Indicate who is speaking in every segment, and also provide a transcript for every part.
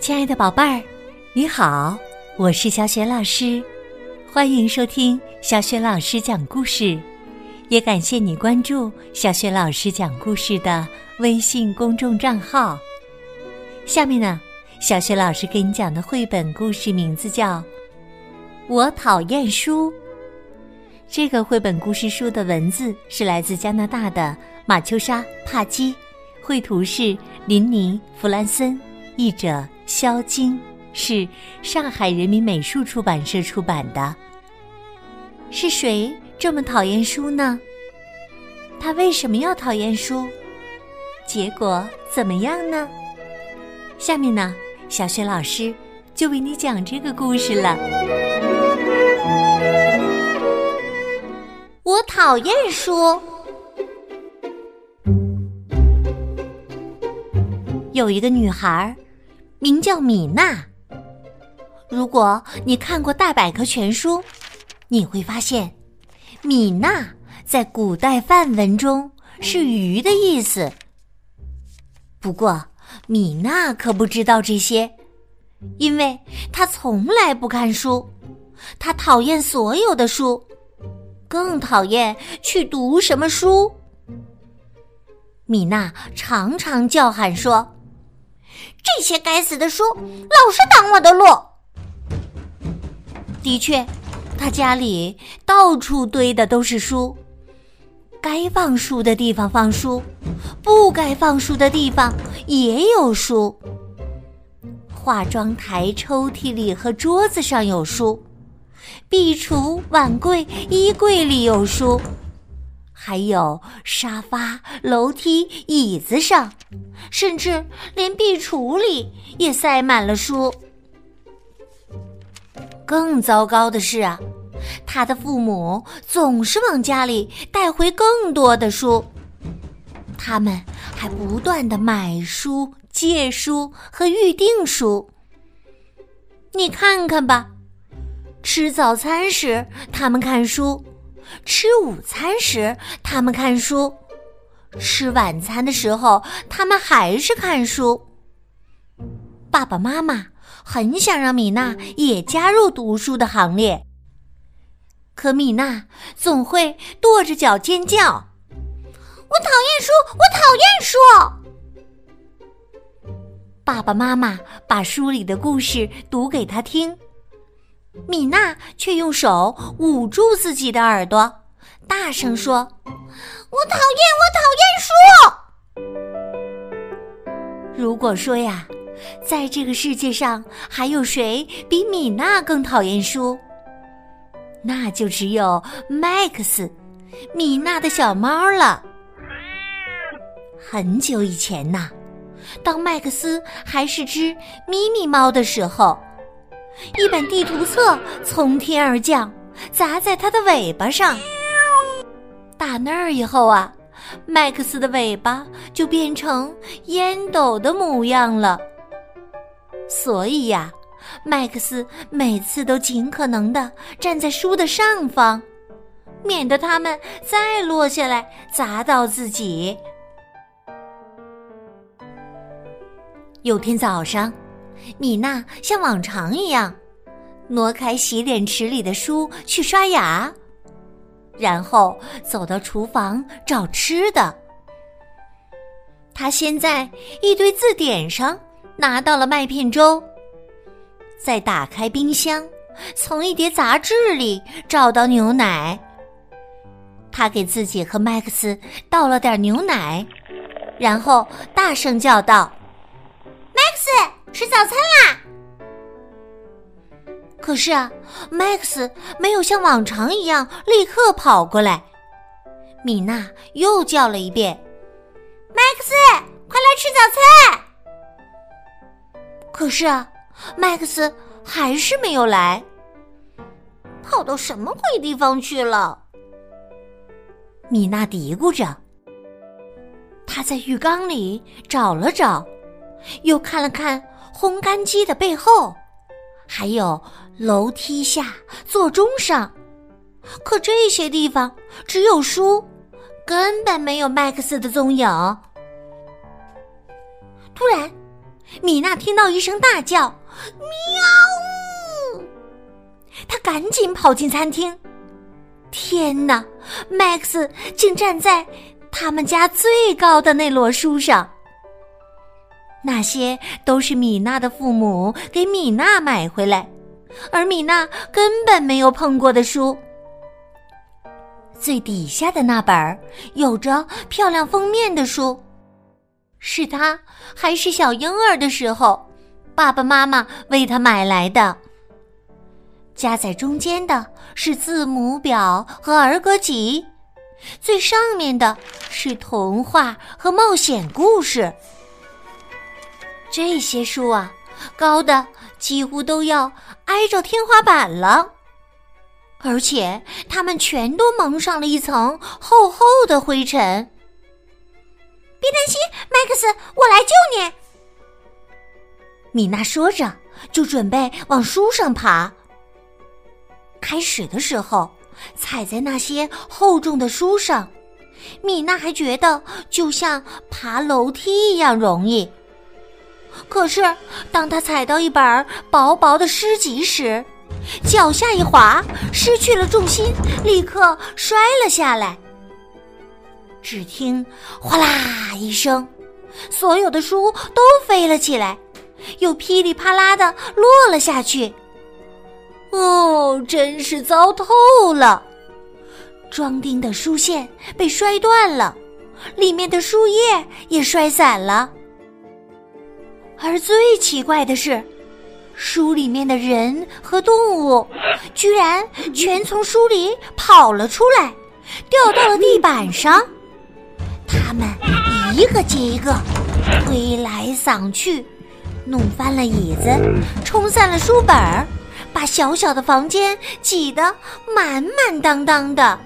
Speaker 1: 亲爱的宝贝儿，你好，我是小雪老师，欢迎收听小雪老师讲故事，也感谢你关注小雪老师讲故事的微信公众账号。下面呢，小雪老师给你讲的绘本故事名字叫《我讨厌书》。这个绘本故事书的文字是来自加拿大的马秋莎·帕基，绘图是林尼·弗兰森，译者肖晶，是上海人民美术出版社出版的。是谁这么讨厌书呢？他为什么要讨厌书？结果怎么样呢？下面呢，小雪老师就为你讲这个故事了。
Speaker 2: 我讨厌书。
Speaker 1: 有一个女孩，名叫米娜。如果你看过《大百科全书》，你会发现，米娜在古代梵文中是“鱼”的意思。不过，米娜可不知道这些，因为她从来不看书，她讨厌所有的书。更讨厌去读什么书。米娜常常叫喊说：“
Speaker 2: 这些该死的书老是挡我的路。”
Speaker 1: 的确，他家里到处堆的都是书，该放书的地方放书，不该放书的地方也有书。化妆台抽屉里和桌子上有书。壁橱、碗柜、衣柜里有书，还有沙发、楼梯、椅子上，甚至连壁橱里也塞满了书。更糟糕的是啊，他的父母总是往家里带回更多的书，他们还不断的买书、借书和预订书。你看看吧。吃早餐时，他们看书；吃午餐时，他们看书；吃晚餐的时候，他们还是看书。爸爸妈妈很想让米娜也加入读书的行列，可米娜总会跺着脚尖叫：“
Speaker 2: 我讨厌书！我讨厌书！”
Speaker 1: 爸爸妈妈把书里的故事读给他听。米娜却用手捂住自己的耳朵，大声说：“
Speaker 2: 我讨厌，我讨厌
Speaker 1: 书！”如果说呀，在这个世界上还有谁比米娜更讨厌书，那就只有麦克斯，米娜的小猫了。很久以前呐，当麦克斯还是只咪咪猫的时候。一本地图册从天而降，砸在它的尾巴上。打那儿以后啊，麦克斯的尾巴就变成烟斗的模样了。所以呀，麦克斯每次都尽可能的站在书的上方，免得它们再落下来砸到自己。有天早上。米娜像往常一样，挪开洗脸池里的书去刷牙，然后走到厨房找吃的。他先在一堆字典上拿到了麦片粥，再打开冰箱，从一叠杂志里找到牛奶。他给自己和麦克斯倒了点牛奶，然后大声叫道：“
Speaker 2: 麦克斯！”吃早餐啦！
Speaker 1: 可是啊，麦克斯没有像往常一样立刻跑过来。米娜又叫了一遍：“
Speaker 2: 麦克斯，快来吃早餐！”
Speaker 1: 可是啊，麦克斯还是没有来，
Speaker 2: 跑到什么鬼地方去了？
Speaker 1: 米娜嘀咕着。他在浴缸里找了找，又看了看。烘干机的背后，还有楼梯下、座钟上，可这些地方只有书，根本没有麦克斯的踪影。突然，
Speaker 2: 米娜听到一声大叫：“喵！”
Speaker 1: 她赶紧跑进餐厅。天哪麦克斯竟站在他们家最高的那摞书上。那些都是米娜的父母给米娜买回来，而米娜根本没有碰过的书。最底下的那本有着漂亮封面的书，是他还是小婴儿的时候，爸爸妈妈为他买来的。夹在中间的是字母表和儿歌集，最上面的是童话和冒险故事。这些书啊，高的几乎都要挨着天花板了，而且它们全都蒙上了一层厚厚的灰尘。
Speaker 2: 别担心，麦克斯，我来救你。
Speaker 1: 米娜说着，就准备往书上爬。开始的时候，踩在那些厚重的书上，米娜还觉得就像爬楼梯一样容易。可是，当他踩到一本薄薄的诗集时，脚下一滑，失去了重心，立刻摔了下来。只听“哗啦”一声，所有的书都飞了起来，又噼里啪啦的落了下去。哦，真是糟透了！装订的书线被摔断了，里面的书页也摔散了。而最奇怪的是，书里面的人和动物居然全从书里跑了出来，掉到了地板上。他们一个接一个，推来搡去，弄翻了椅子，冲散了书本儿，把小小的房间挤得满满当当的。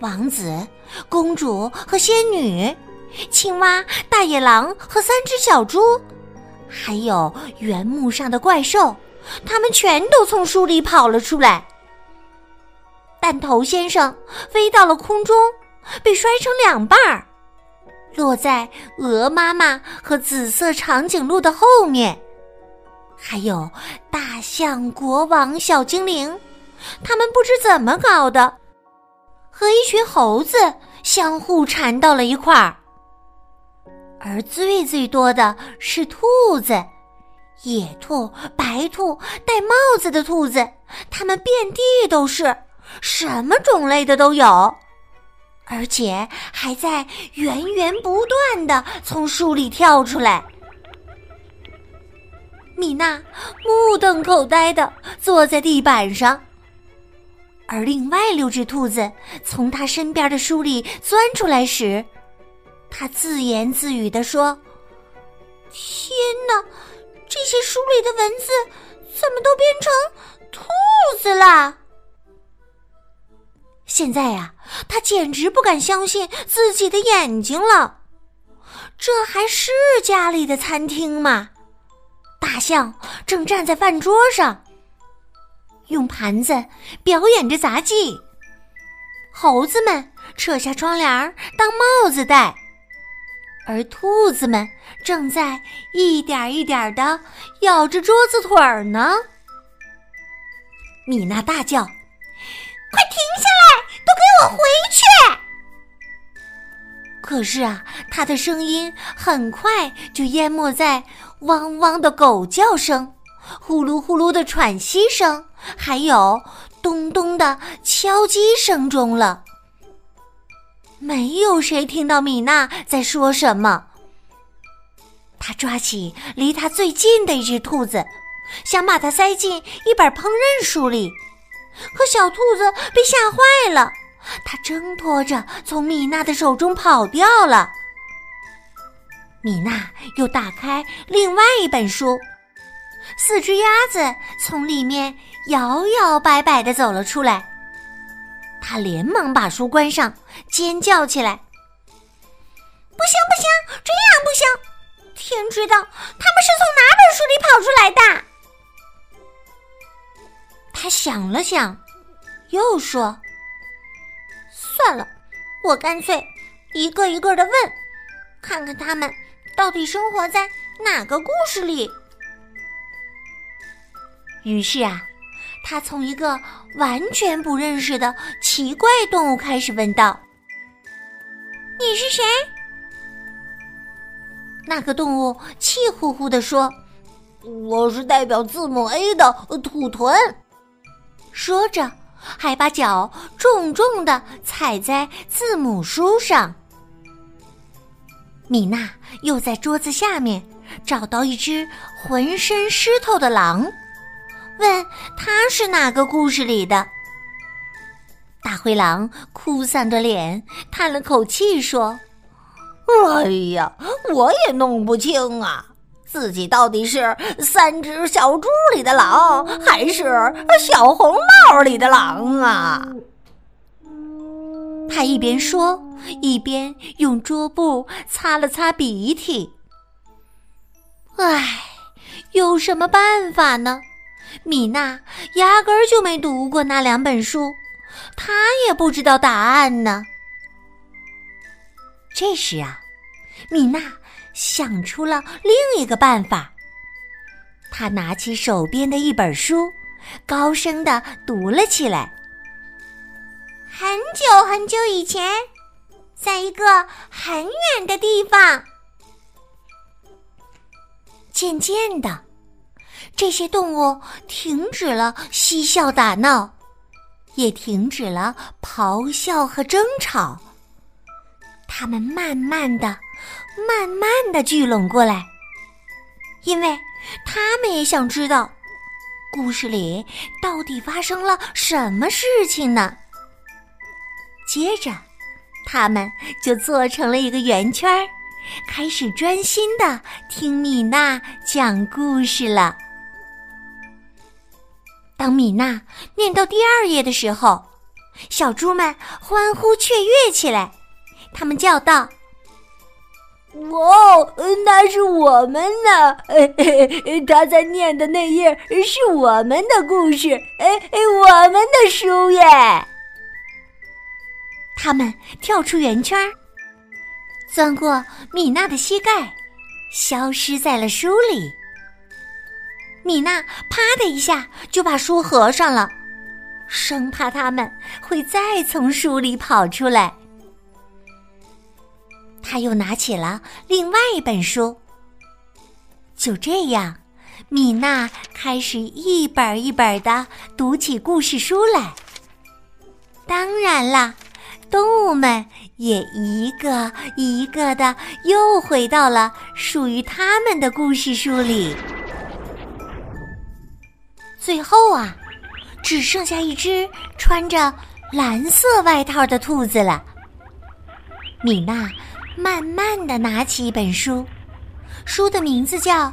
Speaker 1: 王子、公主和仙女。青蛙、大野狼和三只小猪，还有原木上的怪兽，他们全都从书里跑了出来。弹头先生飞到了空中，被摔成两半儿，落在鹅妈妈和紫色长颈鹿的后面。还有大象、国王、小精灵，他们不知怎么搞的，和一群猴子相互缠到了一块儿。而最最多的是兔子，野兔、白兔、戴帽子的兔子，它们遍地都是，什么种类的都有，而且还在源源不断的从树里跳出来。米娜目瞪口呆的坐在地板上，而另外六只兔子从他身边的书里钻出来时。他自言自语地说：“天哪，这些书里的文字怎么都变成兔子了？”现在呀，他简直不敢相信自己的眼睛了。这还是家里的餐厅吗？大象正站在饭桌上，用盘子表演着杂技。猴子们扯下窗帘当帽子戴。而兔子们正在一点一点的咬着桌子腿儿呢。米娜大叫：“
Speaker 2: 快停下来！都给我回去！”
Speaker 1: 可是啊，他的声音很快就淹没在汪汪的狗叫声、呼噜呼噜的喘息声，还有咚咚的敲击声中了。没有谁听到米娜在说什么。他抓起离他最近的一只兔子，想把它塞进一本烹饪书里，可小兔子被吓坏了，它挣脱着从米娜的手中跑掉了。米娜又打开另外一本书，四只鸭子从里面摇摇摆摆的走了出来。他连忙把书关上，尖叫起来：“
Speaker 2: 不行不行，这样不行！天知道他们是从哪本书里跑出来的。”
Speaker 1: 他想了想，又说：“算了，我干脆一个一个的问，看看他们到底生活在
Speaker 2: 哪个故事里？于是啊，他从一个完全不认识的奇怪动物开始问道：“你是谁？”那个动物气呼呼地说：“
Speaker 3: 我是代表字母 A 的土豚。”
Speaker 2: 说着，还把脚重重的踩在字母书上。米娜又在桌子下面找到一只浑身湿透的狼，问他是哪个故事里的。大灰狼哭丧着脸，叹了口气说。
Speaker 3: 哎呀，我也弄不清啊，自己到底是三只小猪里的狼，还是小红帽里的狼啊？
Speaker 2: 他一边说，一边用桌布擦了擦鼻涕。唉，有什么办法呢？米娜压根儿就没读过那两本书，他也不知道答案呢。这时啊，米娜想出了另一个办法。她拿起手边的一本书，高声的读了起来。很久很久以前，在一个很远的地方，渐渐的，这些动物停止了嬉笑打闹，也停止了咆哮和争吵。他们慢慢的、慢慢的聚拢过来，因为他们也想知道故事里到底发生了什么事情呢。接着，他们就做成了一个圆圈儿，开始专心的听米娜讲故事了。当米娜念到第二页的时候，小猪们欢呼雀跃起来。他们叫道：“
Speaker 3: 哦，那是我们呢！他在念的那页是我们的故事，哎，我们的书耶！”
Speaker 2: 他们跳出圆圈，钻过米娜的膝盖，消失在了书里。米娜啪的一下就把书合上了，生怕他们会再从书里跑出来。他又拿起了另外一本书。就这样，米娜开始一本一本的读起故事书来。当然啦，动物们也一个一个的又回到了属于他们的故事书里。最后啊，只剩下一只穿着蓝色外套的兔子了。米娜。慢慢的拿起一本书，书的名字叫《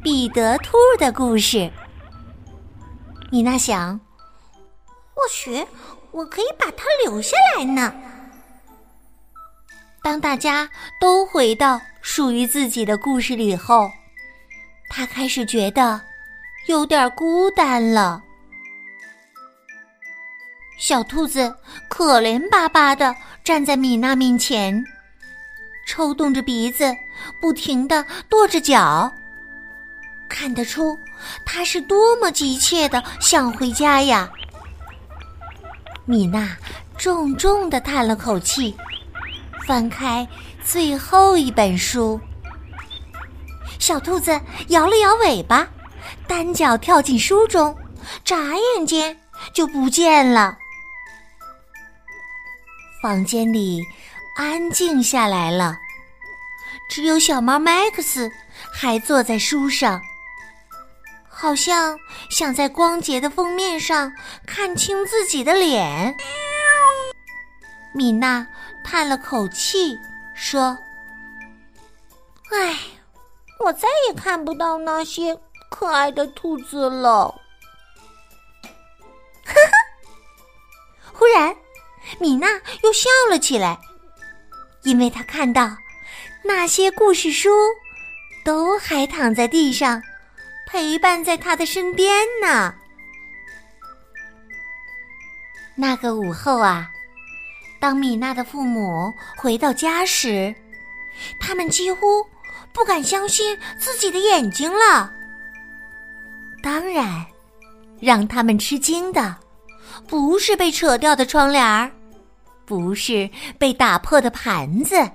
Speaker 2: 彼得兔的故事》。米娜想，或许我可以把它留下来呢。当大家都回到属于自己的故事里后，他开始觉得有点孤单了。小兔子可怜巴巴的站在米娜面前。抽动着鼻子，不停的跺着脚，看得出他是多么急切的想回家呀！米娜重重的叹了口气，翻开最后一本书。小兔子摇了摇尾巴，单脚跳进书中，眨眼间就不见了。房间里。安静下来了，只有小猫麦克斯还坐在书上，好像想在光洁的封面上看清自己的脸。米娜叹了口气说：“唉，我再也看不到那些可爱的兔子了。”呵呵，忽然，米娜又笑了起来。因为她看到那些故事书都还躺在地上，陪伴在她的身边呢。那个午后啊，当米娜的父母回到家时，他们几乎不敢相信自己的眼睛了。当然，让他们吃惊的不是被扯掉的窗帘儿，不是被打破的盘子，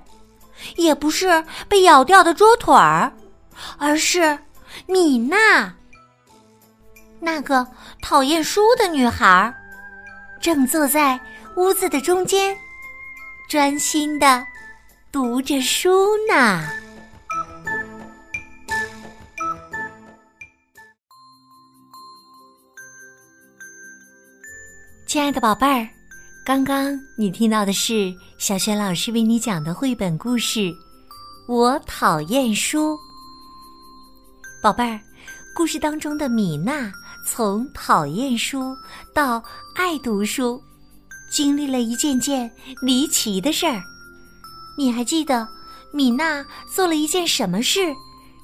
Speaker 2: 也不是被咬掉的桌腿儿，而是米娜，那个讨厌书的女孩，正坐在屋子的中间，专心的读着书呢。
Speaker 1: 亲爱的宝贝儿，刚刚你听到的是小轩老师为你讲的绘本故事《我讨厌书》。宝贝儿，故事当中的米娜从讨厌书到爱读书，经历了一件件离奇的事儿。你还记得米娜做了一件什么事，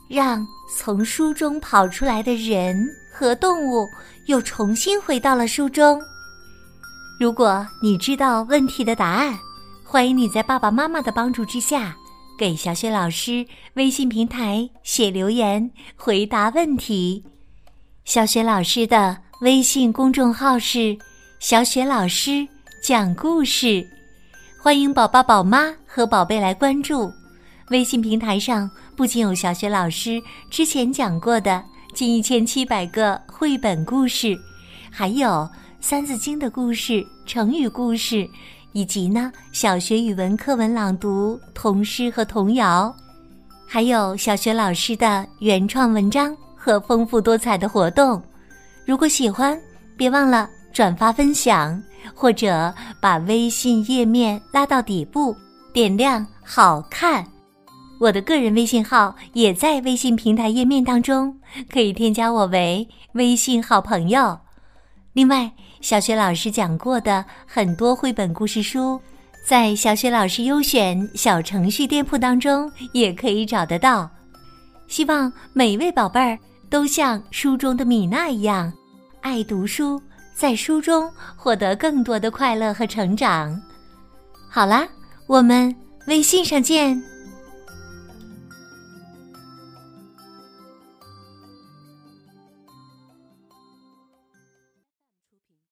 Speaker 1: 让从书中跑出来的人和动物又重新回到了书中？如果你知道问题的答案，欢迎你在爸爸妈妈的帮助之下，给小雪老师微信平台写留言回答问题。小雪老师的微信公众号是“小雪老师讲故事”，欢迎宝宝、宝妈和宝贝来关注。微信平台上不仅有小雪老师之前讲过的近一千七百个绘本故事，还有。《三字经》的故事、成语故事，以及呢小学语文课文朗读、童诗和童谣，还有小学老师的原创文章和丰富多彩的活动。如果喜欢，别忘了转发分享，或者把微信页面拉到底部，点亮“好看”。我的个人微信号也在微信平台页面当中，可以添加我为微信好朋友。另外，小雪老师讲过的很多绘本故事书，在小雪老师优选小程序店铺当中也可以找得到。希望每位宝贝儿都像书中的米娜一样，爱读书，在书中获得更多的快乐和成长。好啦，我们微信上见。